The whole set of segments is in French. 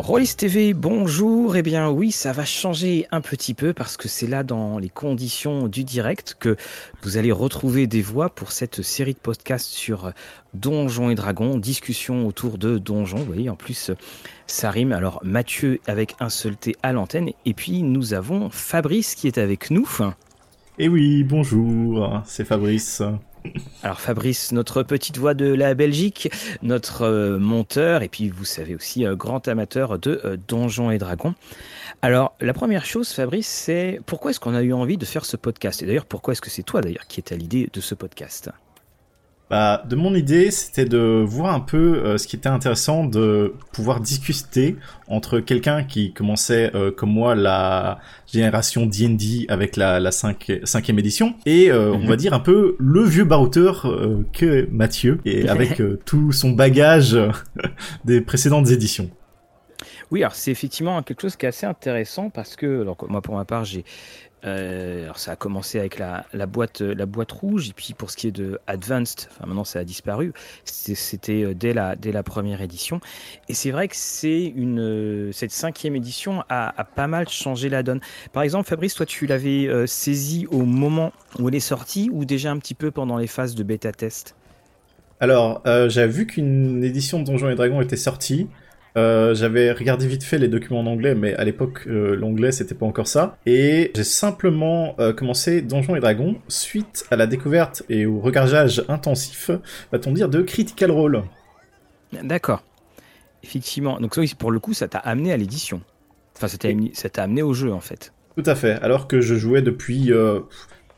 Rollis TV, bonjour. Eh bien oui, ça va changer un petit peu parce que c'est là dans les conditions du direct que vous allez retrouver des voix pour cette série de podcasts sur Donjons et Dragons, discussion autour de Donjons. Vous voyez, en plus, ça rime. Alors Mathieu avec un seul T à l'antenne. Et puis nous avons Fabrice qui est avec nous. Eh oui, bonjour, c'est Fabrice. Alors Fabrice, notre petite voix de la Belgique, notre euh, monteur, et puis vous savez aussi euh, grand amateur de euh, Donjons et Dragons. Alors la première chose Fabrice, c'est pourquoi est-ce qu'on a eu envie de faire ce podcast? Et d'ailleurs pourquoi est-ce que c'est toi d'ailleurs qui est à l'idée de ce podcast? Bah, de mon idée, c'était de voir un peu euh, ce qui était intéressant de pouvoir discuter entre quelqu'un qui commençait euh, comme moi la génération D&D avec la, la 5, cinquième édition et euh, on va mhm. dire un peu le vieux barouteur que Mathieu et avec tout son bagage des précédentes éditions. Oui, alors c'est effectivement quelque chose qui est assez intéressant parce que, moi pour ma part, j'ai euh, ça a commencé avec la, boîte, la boîte rouge, et puis pour ce qui est de Advanced, enfin maintenant ça a disparu, c'était euh, dès la, première édition. Et c'est vrai que c'est une, euh, cette cinquième édition a, pas mal changé la donne. Par exemple, Fabrice, toi tu l'avais saisi au moment où elle est sortie ou déjà un petit peu pendant les phases de bêta test? Alors, j'avais vu qu'une édition de Donjons et Dragons était sortie. Euh, j'avais regardé vite fait les documents en anglais, mais à l'époque, euh, l'anglais, c'était pas encore ça. Et j'ai simplement euh, commencé Donjons et Dragons suite à la découverte et au regardage intensif, va-t-on dire, de Critical Role. D'accord. Effectivement. Donc oui, pour le coup, ça t'a amené à l'édition. Enfin, ça t'a amené au jeu, en fait. Tout à fait. Alors que je jouais depuis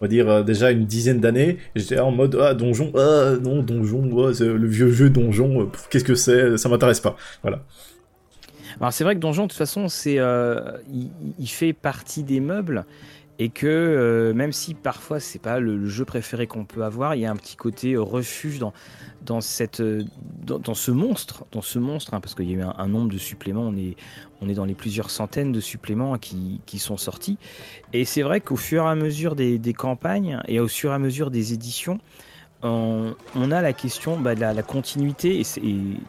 on va dire déjà une dizaine d'années. J'étais en mode ah donjon, ah non donjon, le vieux jeu donjon, qu'est-ce que c'est, ça m'intéresse pas. Voilà. Alors c'est vrai que Donjon, de toute façon, c'est, euh, il, fait partie des meubles et que euh, même si parfois c'est pas le, jeu préféré qu'on peut avoir, il y a un petit côté refuge dans dans cette dans, ce monstre, dans ce monstre, hein, parce qu'il y a eu un, nombre de suppléments, on est on est dans les plusieurs centaines de suppléments qui, qui sont sortis, et c'est vrai qu'au fur et à mesure des, campagnes et au fur et à mesure des éditions, on, a la question bah, de la, continuité, et,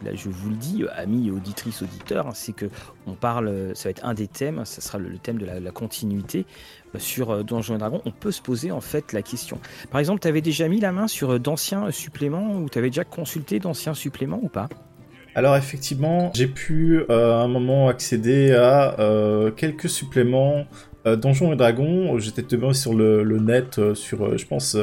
là je vous le dis, amis, auditrices, auditeurs, hein, c'est que on parle, ça va être un des thèmes, ça sera le, thème de la, continuité. euh, sur euh, Donjons et Dragons. On peut se poser en fait la question. Par exemple, tu avais déjà mis la main sur euh, d'anciens suppléments ou tu avais déjà consulté d'anciens suppléments ou pas? Alors effectivement, j'ai pu à un moment accéder à quelques suppléments euh, Donjons et Dragons, j'étais tombé sur le, net, euh, sur, euh, je pense,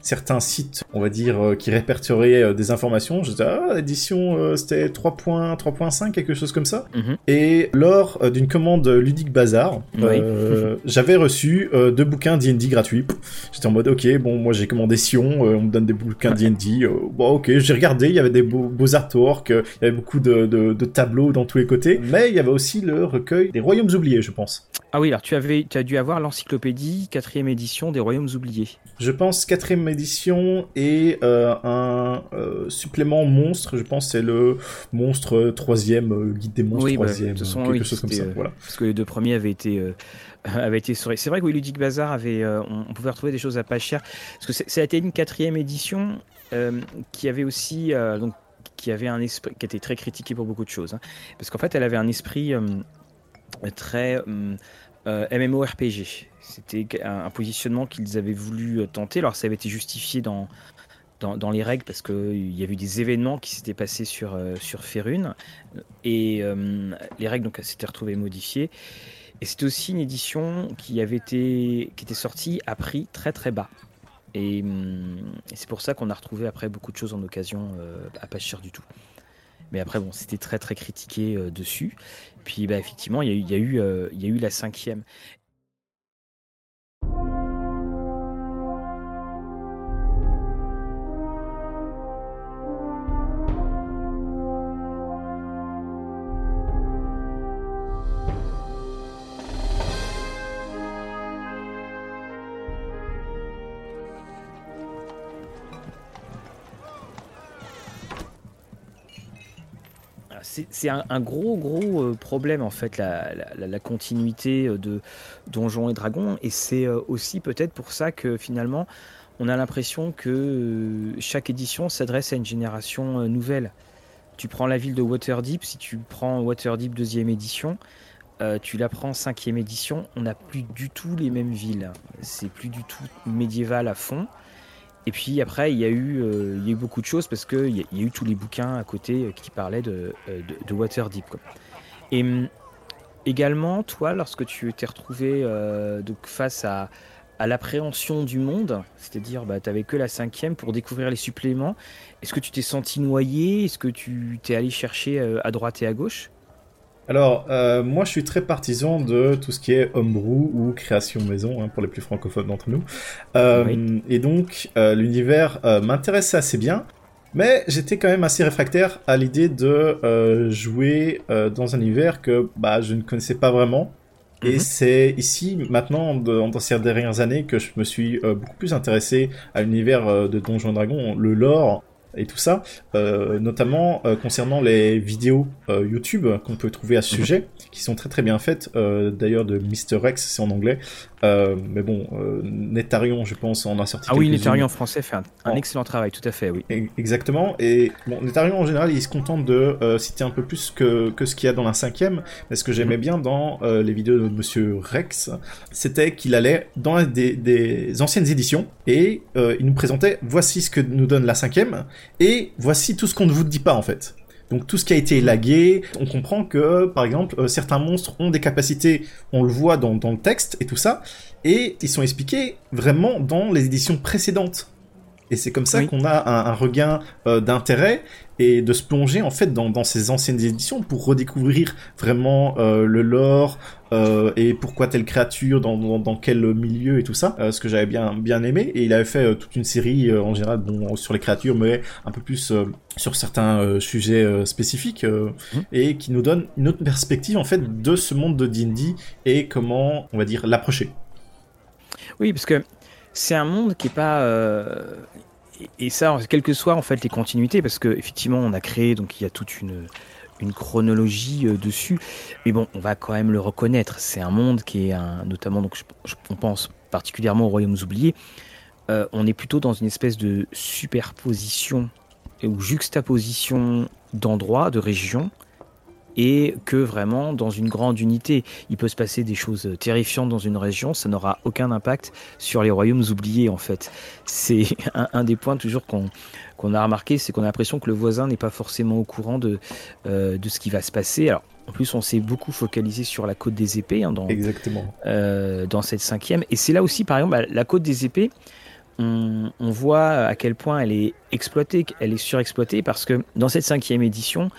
certains sites, on va dire, qui répertoriaient des informations. J'étais, ah, l'édition, c'était 3.5, quelque chose comme ça. Mhm. Et lors d'une commande ludique bazar, j'avais reçu deux bouquins D&D gratuits. J'étais en mode, ok, bon, moi j'ai commandé Sion, on me donne des bouquins D&D. bon, ok, j'ai regardé, il y avait des beaux, beaux artworks, il y avait beaucoup de, de tableaux dans tous les côtés, mais il y avait aussi le recueil des Royaumes oubliés, je pense. Ah oui, alors tu avais, tu as dû avoir l'encyclopédie quatrième édition des Royaumes oubliés. Je pense quatrième édition et euh, un euh, supplément monstre. Je pense c'est le monstre troisième euh, guide des monstres oui, bah, troisième, quelque chose comme ça. voilà. Parce que les deux premiers avaient été avaient été C'est vrai que oui, Ludic Bazar avait, on, pouvait retrouver des choses à pas cher. Parce que ça a été une quatrième édition qui avait aussi donc qui avait un esprit qui était très critiqué pour beaucoup de choses. Hein. parce qu'en fait, elle avait un esprit très euh, MMORPG. C'était un, positionnement qu'ils avaient voulu euh, tenter. Alors ça avait été justifié dans, les règles parce qu'il y avait eu des événements qui s'étaient passés sur, euh, Ferune et les règles donc s'étaient retrouvées modifiées. Et c'était aussi une édition qui était sortie à prix très très bas. Et, c'est pour ça qu'on a retrouvé après beaucoup de choses en occasion à pas cher du tout. Mais après, bon, c'était très très critiqué dessus. Puis bah, effectivement, euh, il y a eu la cinquième. C'est un, gros gros euh, problème en fait la, continuité euh, de Donjons et Dragons et c'est euh, aussi peut-être pour ça que finalement on a l'impression que chaque édition s'adresse à une génération nouvelle. tu prends la ville de Waterdeep, si tu prends Waterdeep deuxième édition, tu la prends cinquième édition, on n'a plus du tout les mêmes villes. C'est plus du tout médiéval à fond. Et puis après, il y a eu, euh, il y a beaucoup de choses parce qu'il y, y a eu tous les bouquins à côté euh, qui parlaient de, euh, de, de Waterdeep. Et hum, également, toi, lorsque tu t'es retrouvé face à, à l'appréhension du monde, c'est-à-dire bah, tu n'avais que la cinquième pour découvrir les suppléments, est-ce que tu t'es senti noyé? Est-ce que tu t'es allé chercher à droite et à gauche? Alors, euh, moi, je suis très partisan de tout ce qui est homebrew ou création maison, hein, pour les plus francophones d'entre nous. Euh, Oui. Et donc, euh, l'univers m'intéressait assez bien, mais j'étais quand même assez réfractaire à l'idée de jouer dans un univers que bah, je ne connaissais pas vraiment. Et Mhm. c'est ici, maintenant, de- dans ces dernières années, que je me suis beaucoup plus intéressé à l'univers de Donjons Dragons, le lore et tout ça, euh, notamment euh, concernant les vidéos euh, YouTube qu'on peut trouver à ce Mhm. sujet, qui sont très très bien faites, d'ailleurs de Mr. Rex, c'est en anglais, mais bon, Netarion, je pense, en a sorti Ah oui. Netarion en français fait un, un En- excellent travail, tout à fait, oui. E- Exactement. Et bon, Netarion en général, il se contente de citer un peu plus que, que ce qu'il y a dans la cinquième. Mais ce que j'aimais bien dans les vidéos de Monsieur Rex, c'était qu'il allait dans des, des anciennes éditions et il nous présentait voici ce que nous donne la cinquième et voici tout ce qu'on ne vous dit pas en fait. Donc tout ce qui a été élagué, on comprend que par exemple euh, certains monstres ont des capacités, on le voit dans, dans le texte et tout ça, et ils sont expliqués vraiment dans les éditions précédentes. Et c'est comme ça Oui. qu'on a un, un regain euh, d'intérêt et de se plonger en fait dans, dans ces anciennes éditions pour redécouvrir vraiment euh, le lore euh, et pourquoi telle créature, dans, dans, dans quel milieu et tout ça, euh, ce que j'avais bien bien aimé. Et il avait fait toute une série en général bon, sur les créatures, mais un peu plus sur certains sujets spécifiques Mhm. et qui nous donne une autre perspective en fait de ce monde de D&D et comment on va dire l'approcher. Oui, parce que c'est un monde qui est pas. Et- ça, quelles que soient en fait les continuités, parce que effectivement, on a créé, donc il y a toute une chronologie euh, dessus. Mais bon, on va quand même le reconnaître. C'est un monde qui est un, notamment, donc je, on pense particulièrement aux royaumes oubliés. Euh, on est plutôt dans une espèce de superposition ou juxtaposition d'endroits, de régions, et que vraiment dans une grande unité. Il peut se passer des choses terrifiantes dans une région, ça n'aura aucun impact sur les royaumes oubliés en fait. C'est un, un des points toujours qu'on qu'on a remarqué, c'est qu'on a l'impression que le voisin n'est pas forcément au courant de, euh, de ce qui va se passer. Alors en plus on s'est beaucoup focalisé sur la côte des épées hein, dans, Exactement. euh, dans cette cinquième. Et c'est là aussi, par exemple, la côte des épées, on, on voit à quel point elle est exploitée, elle est surexploitée, parce que dans cette cinquième édition,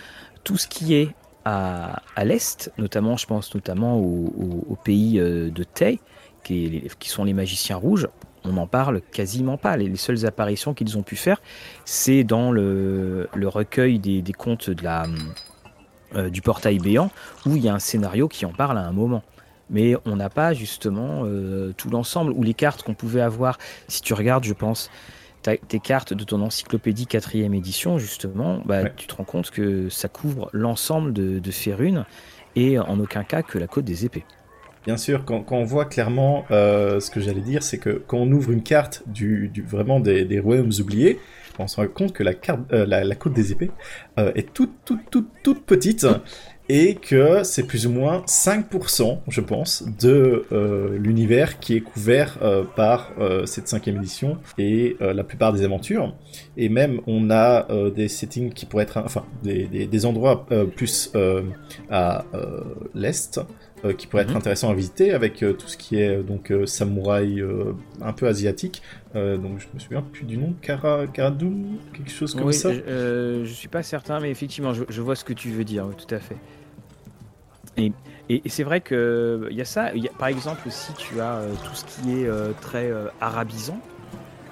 tout ce qui est à, à l'est, notamment, je pense notamment au, pays euh, de Tay, qui, sont les magiciens rouges, on n'en parle quasiment pas. Les, les seules apparitions qu'ils ont pu faire, c'est dans le, le recueil des, des contes de la, euh, du portail béant, où il y a un scénario qui en parle à un moment mais on n'a pas justement euh, tout l'ensemble ou les cartes qu'on pouvait avoir. Si tu regardes, je pense, tes cartes de ton encyclopédie quatrième édition, justement, bah, Ouais. tu te rends compte que ça couvre l'ensemble de, de Férune et en aucun cas que la côte des épées. Bien sûr, quand, quand on voit clairement euh, ce que j'allais dire, c'est que quand on ouvre une carte du, du vraiment des, des royaumes oubliés, on se rend compte que la carte, euh, la, la côte des épées euh, est toute, toute, toute, toute petite et que c'est plus ou moins 5%, je pense, de euh, l'univers qui est couvert euh, par euh, cette cinquième édition et la plupart des aventures. Et même, on a des settings qui pourraient être, enfin, des, des, endroits plus à l'est qui pourrait être Mhm. intéressant à visiter avec euh, tout ce qui est euh, donc euh, samouraï euh, un peu asiatique. Euh, donc je me souviens plus du nom, Kara, Karadoum, quelque chose comme Oui, ça. je, euh, je suis pas certain, mais effectivement, je, je vois ce que tu veux dire, tout à fait. Et, et- et c'est vrai que il y a ça. il y a- par exemple, aussi, tu as euh, tout ce qui est euh, très euh, arabisant.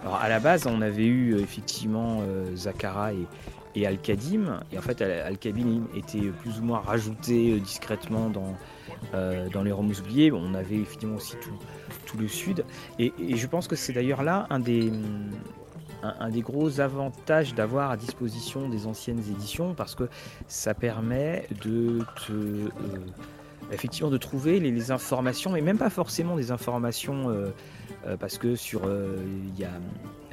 Alors à la base, on avait eu euh, effectivement euh, Zakara et, et Al-Kadim, et en fait, Al- Al-Kadim était plus ou moins rajouté euh, discrètement dans, euh, dans les Roms oubliés. Bon, On avait effectivement aussi tout, tout le sud, et, et je pense que c'est d'ailleurs là un des, un, des gros avantages d'avoir à disposition des anciennes éditions, parce que ça permet de te, euh, effectivement de trouver les, informations, mais même pas forcément des informations. euh, parce que sur, il y a,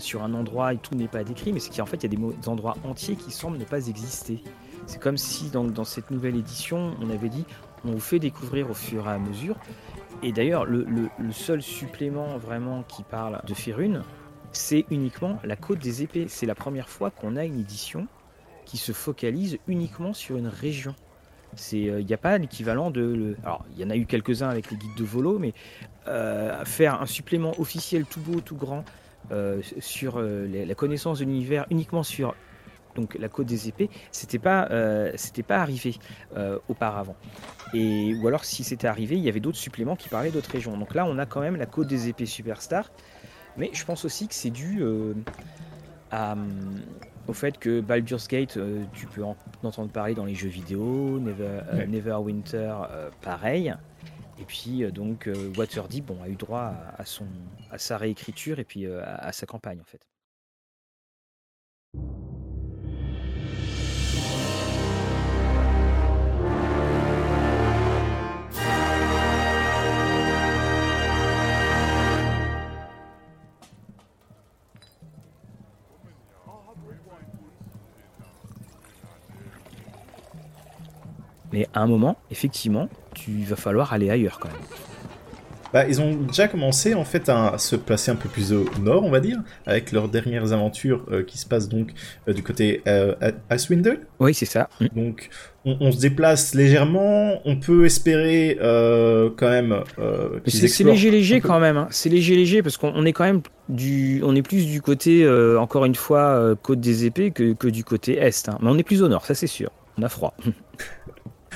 sur un endroit et tout n'est pas décrit, mais c'est qu'en fait il y a des endroits entiers qui semblent ne pas exister. C'est comme si dans, dans cette nouvelle édition, on avait dit on vous fait découvrir au fur et à mesure. Et d'ailleurs, le, seul supplément vraiment qui parle de Férune, c'est uniquement la côte des épées. C'est la première fois qu'on a une édition qui se focalise uniquement sur une région. Il n'y euh, a pas l'équivalent de. alors, il y en a eu quelques-uns avec les guides de volo, mais euh, faire un supplément officiel tout beau, tout grand euh, sur la connaissance de l'univers uniquement sur donc la côte des épées, c'était pas, euh, c'était pas arrivé euh, auparavant. Et ou alors si c'était arrivé, il y avait d'autres suppléments qui parlaient d'autres régions. Donc là, on a quand même la côte des épées superstar, mais je pense aussi que c'est dû euh, au fait que Baldur's Gate, tu peux en entendre parler dans les jeux vidéo, Never, Neverwinter, pareil. Et puis donc Waterdeep, bon, a eu droit à, son, à sa réécriture et puis à sa campagne en fait. Mais à un moment, effectivement, tu vas falloir aller ailleurs quand même. Bah, ils ont déjà commencé en fait à se placer un peu plus au nord, on va dire, avec leurs dernières aventures euh, qui se passent donc euh, du côté euh, Icewind Oui, c'est ça. Mm. Donc on, se déplace légèrement, on peut espérer euh, quand même. c'est léger, léger quand même. Hein. C'est léger, léger parce qu'on est quand même du, on est plus du côté encore une fois côte des épées que, que du côté est. Hein. Mais on est plus au nord, ça c'est sûr. On a froid.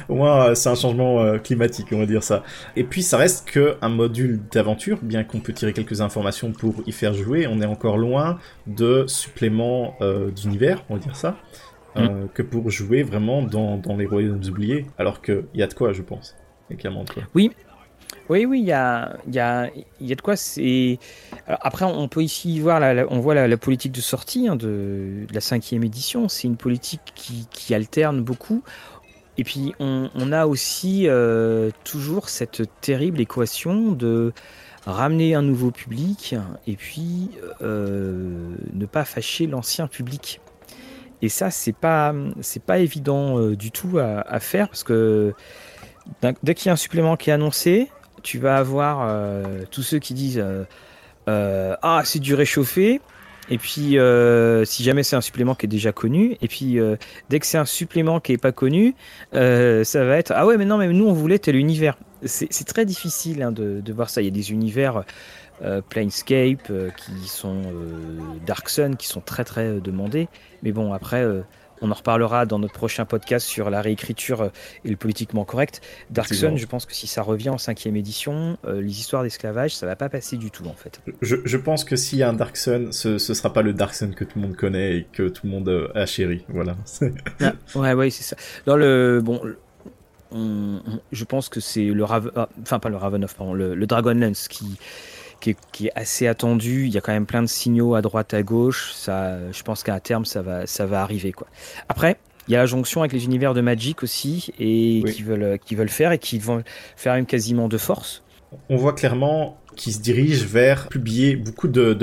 Au moins, euh, c'est un changement euh, climatique, on va dire ça. Et puis, ça reste que un module d'aventure, bien qu'on peut tirer quelques informations pour y faire jouer, on est encore loin de suppléments euh, d'univers, on va dire ça, mm. que pour jouer vraiment dans, les royaumes oubliés. Alors qu'il y a de quoi, je pense. A clairement de quoi. Oui, oui, oui, il y a, y, a, y a de quoi. C'est après, on peut ici voir, la, on voit la, politique de sortie hein, de, la cinquième édition. C'est une politique qui, qui, alterne beaucoup. Et puis on, a aussi euh, toujours cette terrible équation de ramener un nouveau public et puis euh, ne pas fâcher l'ancien public. Et ça, c'est pas pas évident euh, du tout à, faire parce que dès qu'il y a un supplément qui est annoncé, tu vas avoir tous ceux qui disent ah c'est du réchauffé et puis, euh, si jamais c'est un supplément qui est déjà connu, et puis euh, dès que c'est un supplément qui est pas connu, euh, ça va être ah ouais mais non mais nous on voulait tel univers. C'est très difficile hein, de, voir ça. Il y a des univers Planescape qui sont Dark Sun qui sont très très demandés, mais bon après on en reparlera dans notre prochain podcast sur la réécriture euh, et le politiquement correct. Dark Sun, je pense que si ça revient en cinquième édition, euh, les histoires d'esclavage, ça va pas passer du tout en fait. Je, pense que s'il y a un Dark Sun, ce, ce sera pas le Dark Sun que tout le monde connaît et que tout le monde euh, a chéri. Voilà. ah, ouais, ouais, c'est ça. Dans le bon. je pense que c'est le Raven, ah, enfin pas le Raven of, pardon, le, le Dragonlance qui, qui est, assez attendu. Il y a quand même plein de signaux à droite, à gauche. Ça, je pense qu'à terme, ça va, ça va arriver. Quoi. Après, il y a la jonction avec les univers de Magic aussi, et qui, veulent, qui veulent faire, et qui vont faire même quasiment de force. On voit clairement qui se dirigent vers publier beaucoup de,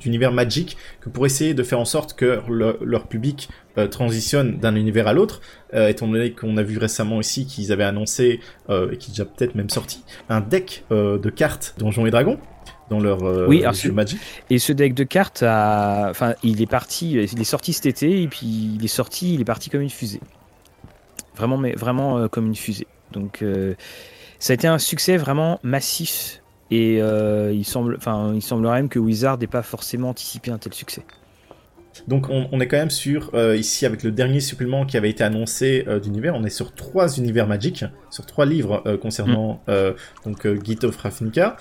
d'univers Magic que pour essayer de faire en sorte que leur public euh, transitionne d'un univers à l'autre, euh, étant donné qu'on a vu récemment ici qu'ils avaient annoncé, euh, et qui est déjà peut-être même sorti, un deck de cartes Donjons et Dragons dans leur oui, jeu Magic. Et ce deck de cartes, a... enfin, il est parti, il est sorti cet été, et puis il est sorti, il est parti comme une fusée. Vraiment, mais vraiment comme une fusée. Donc, ça a été un succès vraiment massif et euh, il, semble, enfin, il semblerait même que Wizard n'ait pas forcément anticipé un tel succès. Donc on, est quand même sur, euh, ici avec le dernier supplément qui avait été annoncé euh, d'univers, on est sur trois univers magiques, sur trois livres concernant mm. donc Git of Ravnica,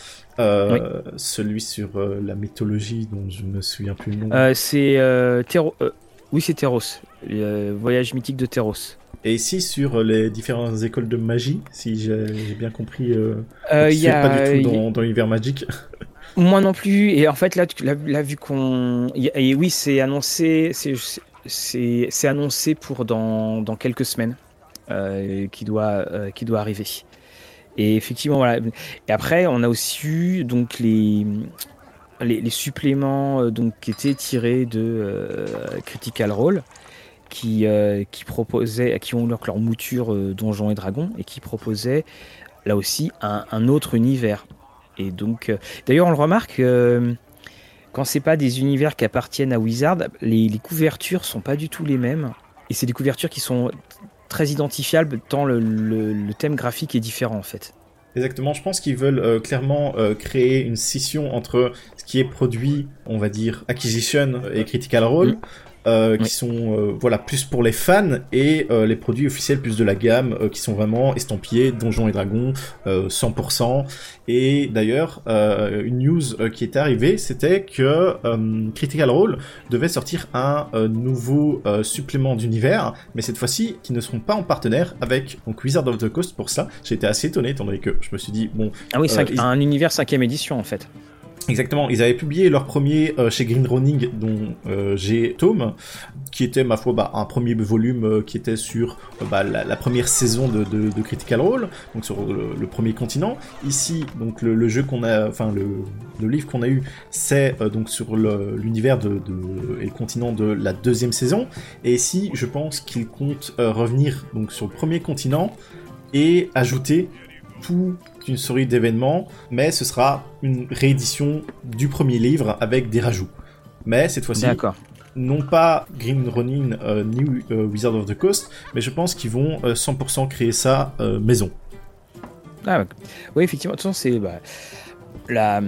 celui sur la mythologie dont je me souviens plus le nom. c'est oui c'est Teros, voyage mythique de Teros. Et ici, sur les différentes écoles de magie, si j'ai bien compris, euh, euh y a, pas du tout dans, dans l'univers magique. Moi non plus. Et en fait, là, là, vu qu'on. Et oui, c'est annoncé, c'est annoncé pour dans, dans quelques semaines euh, qui, doit, euh, qui doit arriver. Et effectivement, voilà. Et après, on a aussi eu donc les, les, les suppléments donc, qui étaient tirés de Critical Role qui, qui proposaient, qui ont leur, leur mouture Donjons et Dragons et qui proposaient là aussi un, autre univers. Et donc, d'ailleurs, on le remarque quand c'est pas des univers qui appartiennent à Wizard, les, les couvertures sont pas du tout les mêmes. Et c'est des couvertures qui sont très identifiables tant le, le, thème graphique est différent en fait. Exactement, je pense qu'ils veulent euh, clairement euh, créer une scission entre ce qui est produit, on va dire, acquisition et critical role, mm. Euh, qui sont euh, voilà plus pour les fans et euh, les produits officiels plus de la gamme qui sont vraiment estampillés Donjons et Dragons 100%. Et d'ailleurs, une news qui est arrivée, c'était que Critical Role devait sortir un nouveau supplément d'univers, mais cette fois-ci qui ne seront pas en partenaire avec donc Wizard of the Coast pour ça. J'ai été assez étonné étant donné que je me suis dit bon. Ah oui, un univers cinquième édition en fait. Exactement, ils avaient publié leur premier euh, chez Green Running, dont euh, j'ai Tome, qui était ma foi bah, un premier volume euh, qui était sur bah, la, première saison de, Critical Role, donc sur le, premier continent. Ici, donc le, jeu qu'on a, enfin le, livre qu'on a eu, c'est donc sur l'univers et le continent de la deuxième saison. Et ici, je pense qu'ils comptent revenir donc sur le premier continent et ajouter tout une série d'événements, mais ce sera une réédition du premier livre avec des rajouts. Mais cette fois-ci, non pas Green Ronin euh, ni euh, Wizard of the Coast, mais je pense qu'ils vont 100% euh, créer ça maison. Ah, oui, effectivement, de toute façon, c'est. Bah, la,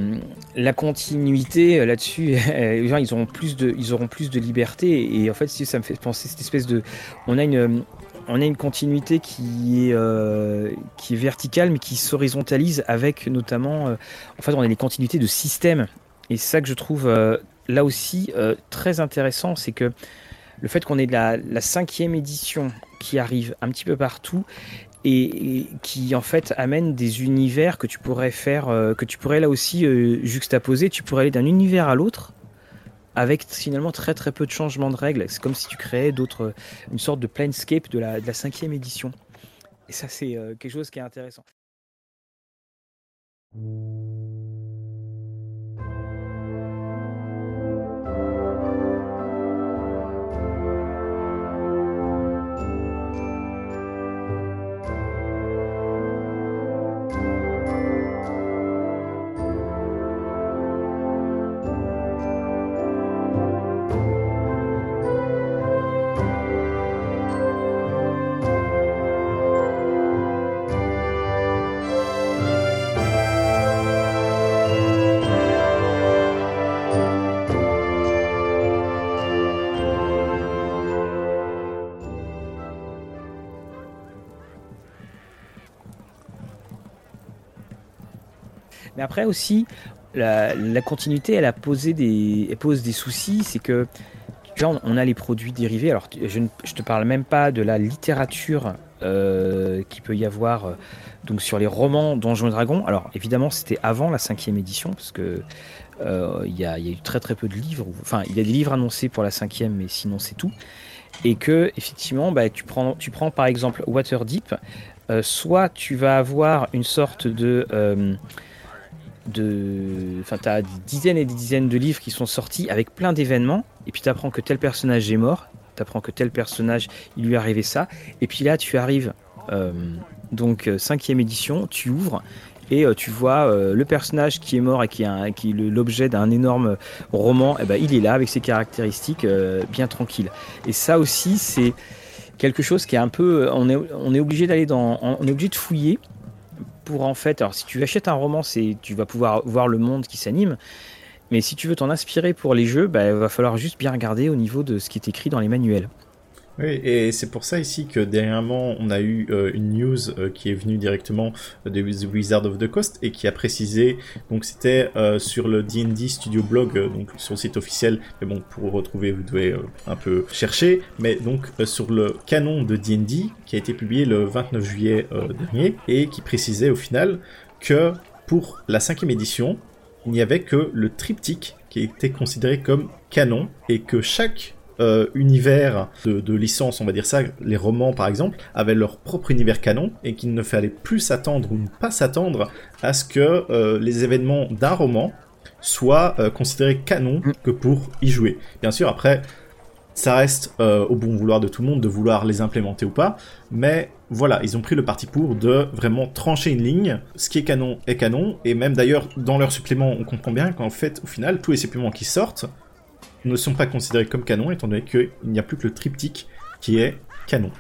la, continuité là-dessus, ils auront plus de, ils auront plus de liberté et en fait, ça me fait penser cette espèce de, on a une, on a une continuité qui est, euh, qui est verticale mais qui s'horizontalise avec notamment, euh, en fait on a des continuités de systèmes. Et ça que je trouve euh, là aussi très intéressant, c'est que le fait qu'on ait la, cinquième édition qui arrive un petit peu partout et, qui en fait amène des univers que tu pourrais faire, que tu pourrais là aussi juxtaposer, tu pourrais aller d'un univers à l'autre avec finalement très très peu de changements de règles. C'est comme si tu créais d'autres, une sorte de planescape de la, de la cinquième édition. Et ça, c'est euh, quelque chose qui est intéressant. Mais après aussi, la, continuité, elle a posé des, elle pose des soucis. C'est que, tu on a les produits dérivés. Alors, je ne je te parle même pas de la littérature euh, qui peut y avoir euh, donc sur les romans Donjons et Dragons. Alors, évidemment, c'était avant la cinquième édition, parce que euh, il y, a, y, a eu très très peu de livres. Enfin, il y a des livres annoncés pour la cinquième, mais sinon c'est tout. Et que effectivement, bah, tu prends, tu prends par exemple Waterdeep. soit tu vas avoir une sorte de de. Enfin, tu as des dizaines et des dizaines de livres qui sont sortis avec plein d'événements, et puis tu apprends que tel personnage est mort, tu apprends que tel personnage, il lui est arrivé ça, et puis là, tu arrives, euh, donc, euh, cinquième édition, tu ouvres, et euh, tu vois le personnage qui est mort et qui est, qui l'objet d'un énorme roman, et eh ben, il est là avec ses caractéristiques bien tranquilles. Et ça aussi, c'est quelque chose qui est un peu. On est, on est obligé d'aller dans. On est obligé de fouiller pour en fait, alors si tu achètes un roman, c'est tu vas pouvoir voir le monde qui s'anime. Mais si tu veux t'en inspirer pour les jeux, bah, il va falloir juste bien regarder au niveau de ce qui est écrit dans les manuels. Oui, et c'est pour ça ici que dernièrement on a eu euh, une news euh, qui est venue directement de The Wizard of the Coast et qui a précisé, donc c'était euh, sur le D&D Studio Blog, donc sur le site officiel, mais bon pour retrouver vous devez un peu chercher, mais donc sur le canon de D&D qui a été publié le 29 juillet dernier et qui précisait au final que pour la cinquième édition, il n'y avait que le triptyque qui était considéré comme canon et que chaque euh, univers de, licence, on va dire ça, les romans par exemple, avaient leur propre univers canon et qu'il ne fallait plus s'attendre ou ne pas s'attendre à ce que euh, les événements d'un roman soient euh, considérés canon mm. que pour y jouer. Bien sûr, après, ça reste au bon vouloir de tout le monde de vouloir les implémenter ou pas, mais voilà, ils ont pris le parti pour de vraiment trancher une ligne. Ce qui est canon est canon, et même d'ailleurs dans leurs suppléments, on comprend bien qu'en fait, au final, tous les suppléments qui sortent ne sont pas considérés comme canon, étant donné qu'il n'y a plus que le triptyque qui est canon.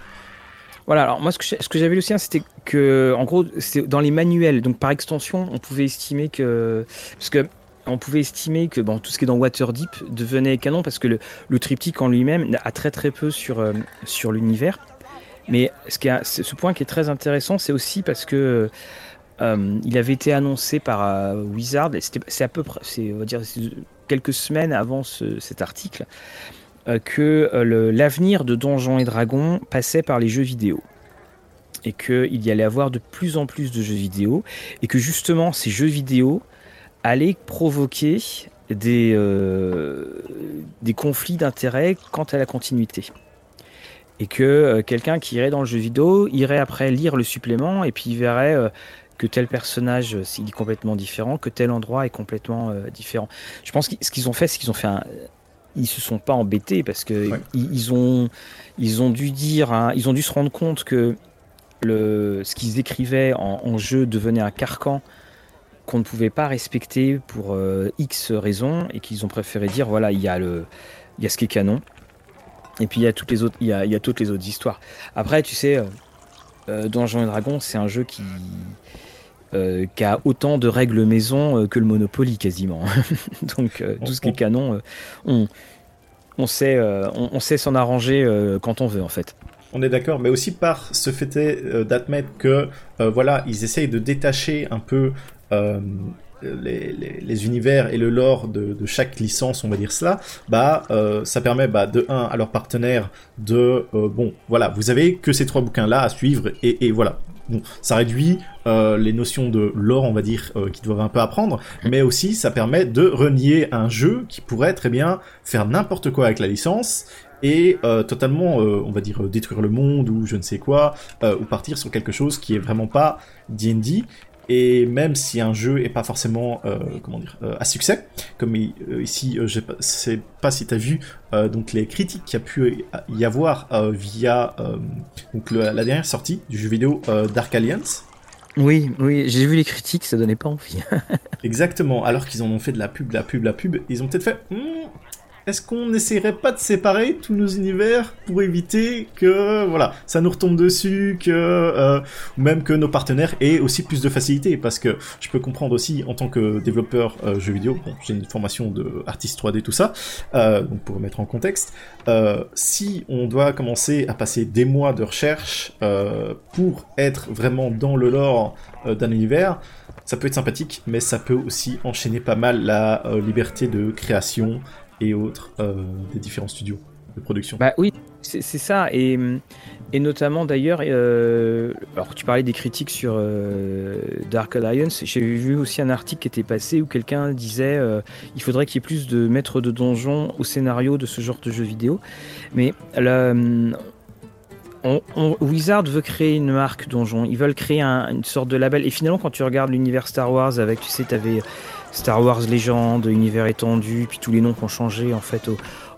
Voilà, alors moi ce que, j'avais lu aussi, hein, c'était que, en gros, c'est dans les manuels, donc par extension, on pouvait estimer que. Parce que on pouvait estimer que bon, tout ce qui est dans Waterdeep devenait canon parce que le, triptyque en lui-même a très très peu sur, euh, sur l'univers. Mais ce, qui a, ce point qui est très intéressant, c'est aussi parce que euh, il avait été annoncé par euh, Wizard, c'est à peu près, on va dire quelques semaines avant cet article, que l'avenir de Donjons et Dragons passait par les jeux vidéo et qu'il y allait avoir de plus en plus de jeux vidéo et que justement ces jeux vidéo allait provoquer des, euh, conflits d'intérêts quant à la continuité. Et que euh, quelqu'un qui irait dans le jeu vidéo irait après lire le supplément et puis il verrait euh, que tel personnage s'il est complètement différent, que tel endroit est complètement différent. Je pense que ce qu'ils ont fait, c'est qu'ils ont fait un, ils se sont pas embêtés parce que ils, ont ils ont dû dire hein, ils ont dû se rendre compte que le ce qu'ils écrivaient en, en, jeu devenait un carcan qu'on ne pouvait pas respecter pour euh, X raisons et qu'ils ont préféré dire voilà, il y, a le, il y a ce qui est canon et puis il y a toutes les autres, il y a, il y a toutes les autres histoires. Après, tu sais, euh, euh Donjons et Dragons, c'est un jeu qui, euh, qui a autant de règles maison que le Monopoly quasiment. Donc tout ce qui est canon, on, on sait, on, on, sait s'en arranger quand on veut en fait. On est d'accord, mais aussi par ce fait d'admettre que voilà, ils essayent de détacher un peu euh, les, univers et le lore de, chaque licence, on va dire cela, bah euh, ça permet bah, de un à leurs partenaires de euh, bon voilà vous avez que ces trois bouquins là à suivre et, voilà bon ça réduit les notions de lore on va dire qu'ils doivent un peu apprendre mais aussi ça permet de renier un jeu qui pourrait très bien faire n'importe quoi avec la licence et totalement, on va dire, détruire le monde ou je ne sais quoi, ou partir sur quelque chose qui est vraiment pas D&D. Et même si un jeu est pas forcément, euh, comment dire, euh, à succès, comme euh, ici, je sais pas si tu as vu donc les critiques qu'il y a pu y avoir via donc la dernière sortie du jeu vidéo Dark Alliance. Oui, oui, j'ai vu les critiques, ça donnait pas envie. Exactement, alors qu'ils en ont fait de la pub, la pub, la pub, ils ont peut-être fait, hmm, est-ce qu'on n'essaierait pas de séparer tous nos univers pour éviter que voilà ça nous retombe dessus, que euh, même que nos partenaires aient aussi plus de facilité? Parce que je peux comprendre aussi en tant que développeur euh, jeux vidéo, j'ai une formation de artiste 3D tout ça, euh, donc pour mettre en contexte, euh, si on doit commencer à passer des mois de recherche euh, pour être vraiment dans le lore d'un univers, ça peut être sympathique, mais ça peut aussi enchaîner pas mal la liberté de création et autres euh, des différents studios de production. Bah oui, c'est ça. Et, notamment d'ailleurs, euh, alors tu parlais des critiques sur euh, Dark Alliance, j'ai vu aussi un article qui était passé où quelqu'un disait il faudrait qu'il y ait plus de maîtres de donjons au scénario de ce genre de jeu vidéo. Mais là, on, Wizard veut créer une marque donjon, ils veulent créer une sorte de label. Et finalement, quand tu regardes l'univers Star Wars avec, tu sais, tu avais Star Wars Légende, univers étendu, puis tous les noms qui ont changé en fait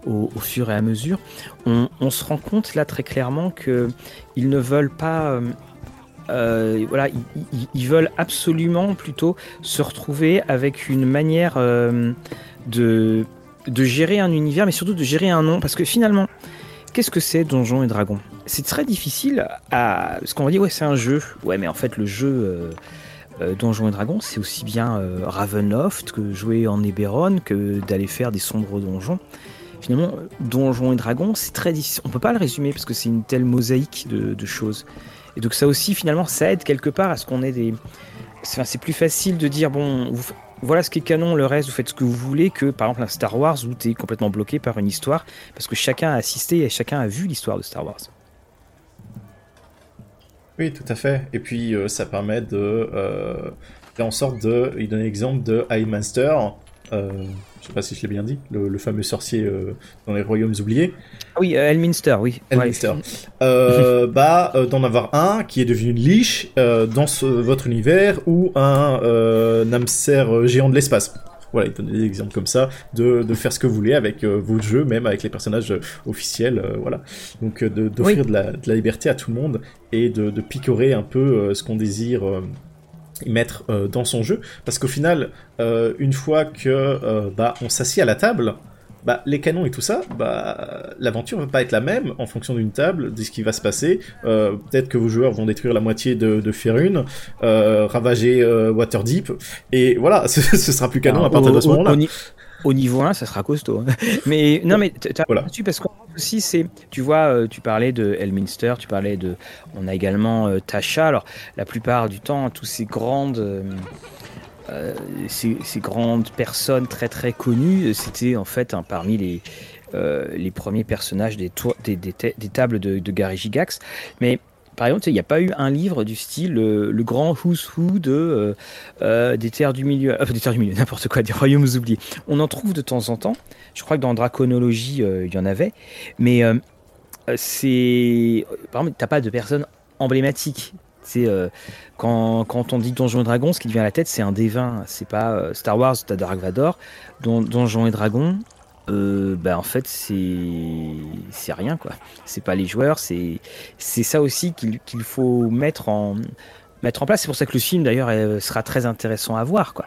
au, fur et à mesure, on, se rend compte là très clairement que ils ne veulent pas. Euh, euh, voilà, ils, veulent absolument plutôt se retrouver avec une manière euh, de, de gérer un univers, mais surtout de gérer un nom, parce que finalement, qu'est-ce que c'est Donjons et Dragons? C'est très difficile à. Parce qu'on va dire, ouais, c'est un jeu. Ouais, mais en fait, le jeu. Euh, Donjons et Dragons, c'est aussi bien euh, Ravenloft que jouer en Eberron que d'aller faire des sombres donjons. Finalement, Donjons et Dragons, c'est très difficile. On peut pas le résumer parce que c'est une telle mosaïque de, choses. Et donc ça aussi, finalement, ça aide quelque part à ce qu'on ait des... c'est plus facile de dire, bon, voilà ce qui est canon, le reste, vous faites ce que vous voulez, que par exemple un Star Wars où tu es complètement bloqué par une histoire, parce que chacun a assisté et chacun a vu l'histoire de Star Wars. Oui, tout à fait. Et puis, euh, ça permet de euh, faire en sorte de. Il donne l'exemple de High Euh, je sais pas si je l'ai bien dit, le, fameux sorcier euh, dans les royaumes oubliés. Ah oui, Elminster, oui. Elminster. bah, d'en avoir un qui est devenu une liche dans votre univers ou un Namser géant de l'espace. Voilà, il donne des exemples comme ça de, de faire ce que vous voulez avec vos jeux, même avec les personnages officiels, voilà. Donc d'offrir de, la, de, la, liberté à tout le monde et de, de picorer un peu ce qu'on désire mettre dans son jeu, parce qu'au final, une fois que bah on s'assied à la table, bah, les canons et tout ça, bah, l'aventure va pas être la même en fonction d'une table, de ce qui va se passer. Euh, peut-être que vos joueurs vont détruire la moitié de, de Ferune, euh, ravager euh, Waterdeep, et voilà, ce, sera plus canon à partir de ce moment-là. Au, niveau 1, ça sera costaud. Hein. Mais non, mais tu voilà. parce qu'on aussi, c'est, tu vois, tu parlais de Elminster, tu parlais de, on a également Tasha. Alors, la plupart du temps, tous ces grandes euh, ces, grandes personnes très très connues, c'était en fait parmi les, euh, les premiers personnages des, tables de, Gary Gigax. Mais par exemple, il n'y a pas eu un livre du style le grand who's who de, euh, des terres du milieu, des terres du milieu, n'importe quoi, des royaumes oubliés. On en trouve de temps en temps. Je crois que dans Draconologie, il y en avait. Mais c'est. Par exemple, tu n'as pas de personnes emblématiques. Euh, quand, on dit Donjons et Dragons, ce qui vient à la tête, c'est un D20. C'est pas euh, Star Wars, t'as Dark Vador. Don, Donjons et Dragons, euh, bah, en fait, c'est rien quoi. C'est pas les joueurs, c'est ça aussi qu'il faut mettre en place. C'est pour ça que le film d'ailleurs sera très intéressant à voir quoi.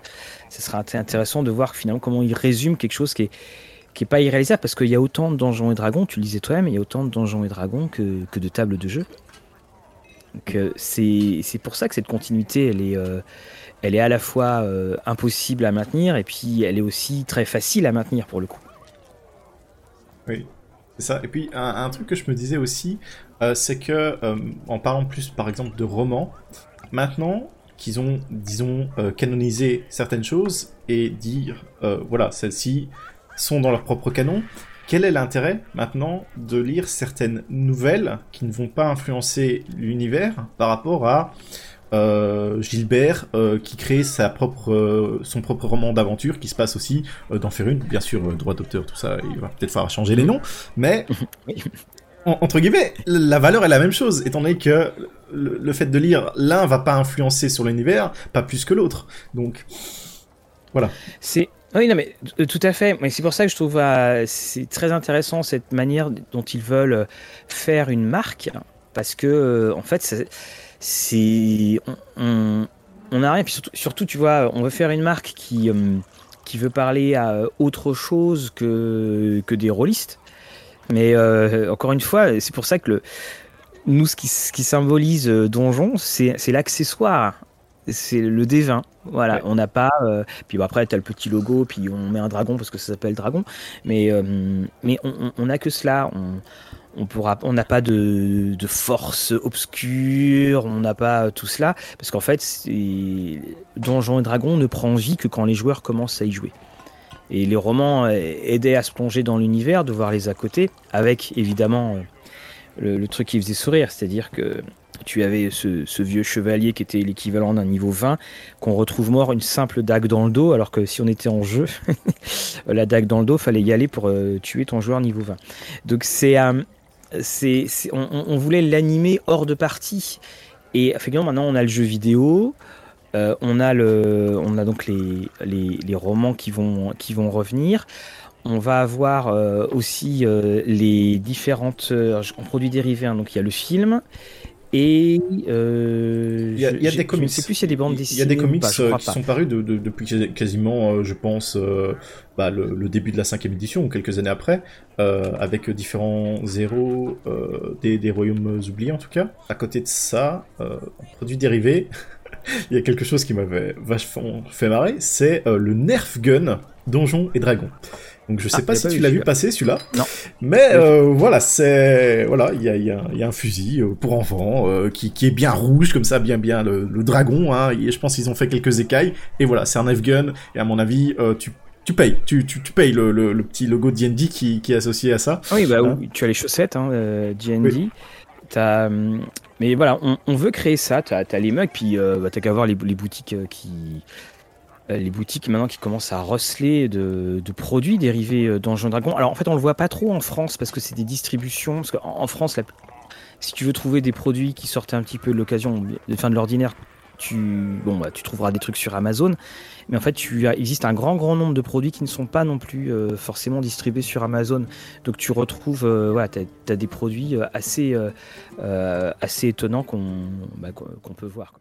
Ce sera intéressant de voir finalement comment il résume quelque chose qui est pas irréalisable parce qu'il y a autant de Donjons et Dragons, tu le disais toi-même, il y a autant de Donjons et Dragons que de tables de jeu. Donc euh, c'est pour ça que cette continuité, elle est, euh, elle est à la fois euh, impossible à maintenir et puis elle est aussi très facile à maintenir pour le coup. Oui, c'est ça. Et puis un, truc que je me disais aussi, c'est que en parlant plus par exemple de romans, maintenant qu'ils ont, disons, canonisé certaines choses et dire, voilà, celles-ci sont dans leur propre canon, quel est l'intérêt maintenant de lire certaines nouvelles qui ne vont pas influencer l'univers par rapport à euh, Gilbert euh, qui crée sa propre, euh, son propre roman d'aventure qui se passe aussi dans Ferune, bien sûr droit d'auteur tout ça, il va peut-être falloir changer les noms, mais entre guillemets la valeur est la même chose étant donné que le, fait de lire l'un va pas influencer sur l'univers pas plus que l'autre, donc voilà. C'est oui, non, mais euh, tout à fait. Mais c'est pour ça que je trouve euh, c'est très intéressant cette manière dont ils veulent euh, faire une marque, parce que en fait, c'est on, on, a rien. Puis surtout, tu vois, on veut faire une marque qui qui veut parler à autre chose que que des rôlistes. Mais encore une fois, c'est pour ça que le, nous, ce qui, ce qui symbolise Donjon, c'est l'accessoire c'est le D20. Voilà, on n'a pas. Euh, puis après, tu as le petit logo, puis on met un dragon parce que ça s'appelle dragon. Mais, euh, mais on n'a que cela. On, on pourra, on n'a pas de, de, force obscure, on n'a pas tout cela. Parce qu'en fait, Donjons et Dragons ne prend vie que quand les joueurs commencent à y jouer. Et les romans aidaient à se plonger dans l'univers, de voir les à côté, avec évidemment le, le truc qui faisait sourire, c'est-à-dire que tu avais ce, vieux chevalier qui était l'équivalent d'un niveau 20, qu'on retrouve mort une simple dague dans le dos, alors que si on était en jeu, la dague dans le dos, fallait y aller pour euh, tuer ton joueur niveau 20. Donc c'est, euh, on, voulait l'animer hors de partie. Et effectivement, maintenant on a le jeu vidéo, euh, on, a donc les, romans qui vont, revenir. On va avoir aussi les différentes produits dérivés. Hein. donc il y a le film, et euh, il y a, y a des comics. Je sais plus s'il y a des bandes dessinées. Il y a des comics euh, qui sont parus de, de, depuis quasiment, euh, je pense, euh, bah, le, le, début de la cinquième édition ou quelques années après, euh, avec différents zéros des, des, royaumes oubliés en tout cas. À côté de ça, en produit dérivé, il y a quelque chose qui m'avait vachement fait marrer, c'est le Nerf Gun Donjons et Dragons. Donc je sais ah, pas si tu l'as vu passer celui-là. Non. Mais euh, voilà, c'est voilà, il y a, y, a, y a, un fusil euh, pour enfants euh, qui, qui, est bien rouge comme ça, bien bien le, le dragon. Hein, et je pense qu'ils ont fait quelques écailles. Et voilà, c'est un F-gun. Et à mon avis, tu tu payes, tu, tu, tu payes le, le, le, petit logo D&D qui, qui est associé à ça. Oui, bah oui, tu as les chaussettes, hein, D&D. As, mais voilà, on, on, veut créer ça. Tu as, les mugs, puis bah, t'as qu'à voir les, les boutiques qui, les boutiques maintenant qui commencent à receler de, produits dérivés euh, Donjon Dragon. Alors en fait, on le voit pas trop en France parce que c'est des distributions. Parce qu'en en France, si tu veux trouver des produits qui sortent un petit peu de l'occasion, de fin de l'ordinaire, tu, bon, bah, tu trouveras des trucs sur Amazon, mais en fait, tu il existe un grand, grand nombre de produits qui ne sont pas non plus forcément distribués sur Amazon. Donc tu retrouves, voilà, tu as, des produits assez, étonnants qu'on bah, peut voir.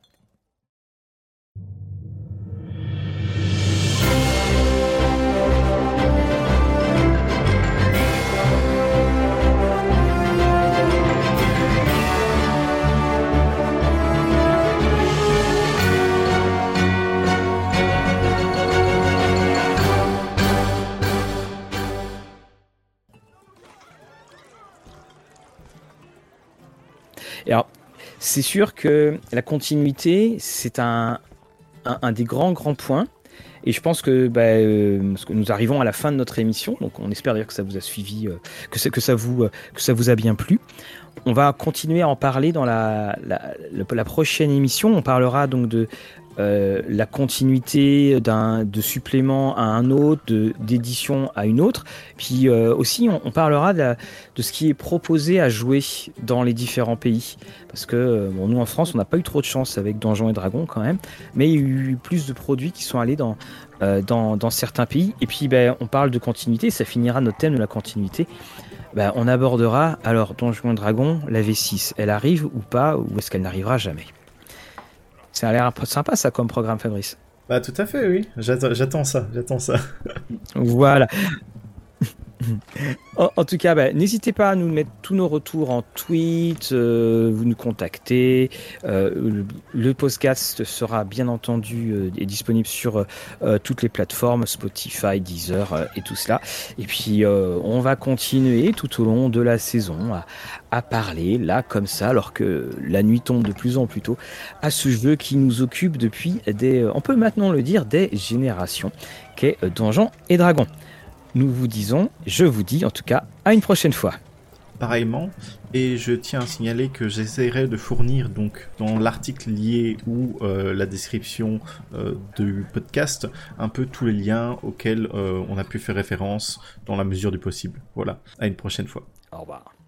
C'est sûr que la continuité, c'est un, des grands, grands points. Et je pense que, bah, euh, que, nous arrivons à la fin de notre émission, donc on espère d'ailleurs que ça vous a suivi, euh, que, que, ça vous, euh, que ça vous a bien plu. On va continuer à en parler dans la prochaine émission. On parlera donc de euh, la continuité d'un de supplément à un autre, d'édition à une autre. Puis euh, aussi, on, parlera de, ce qui est proposé à jouer dans les différents pays. Parce que euh, nous en France, on n'a pas eu trop de chance avec Donjons et Dragons quand même, mais il y a eu plus de produits qui sont allés dans, dans, certains pays. Et puis, ben, on parle de continuité, ça finira notre thème de la continuité. Ben, on abordera alors Donjons et Dragons, la V6, elle arrive ou pas, ou est-ce qu'elle n'arrivera jamais? Ça a l'air sympa ça comme programme, Fabrice. Bah tout à fait, oui. J'attends ça, j'attends ça. voilà. En, tout cas, bah, n'hésitez pas à nous mettre tous nos retours en tweet, euh, vous nous contactez. Euh, le, podcast sera bien entendu euh, disponible sur toutes les plateformes, Spotify, Deezer et tout cela. Et puis, on va continuer tout au long de la saison à, parler, là, comme ça, alors que la nuit tombe de plus en plus tôt, à ce jeu qui nous occupe depuis des, on peut maintenant le dire, des générations, qu'est Donjons et Dragons nous vous disons, je vous dis en tout cas, à une prochaine fois. Pareillement, et je tiens à signaler que j'essaierai de fournir donc dans l'article lié ou euh, la description euh, du podcast un peu tous les liens auxquels euh, on a pu faire référence dans la mesure du possible. Voilà, à une prochaine fois. Au revoir.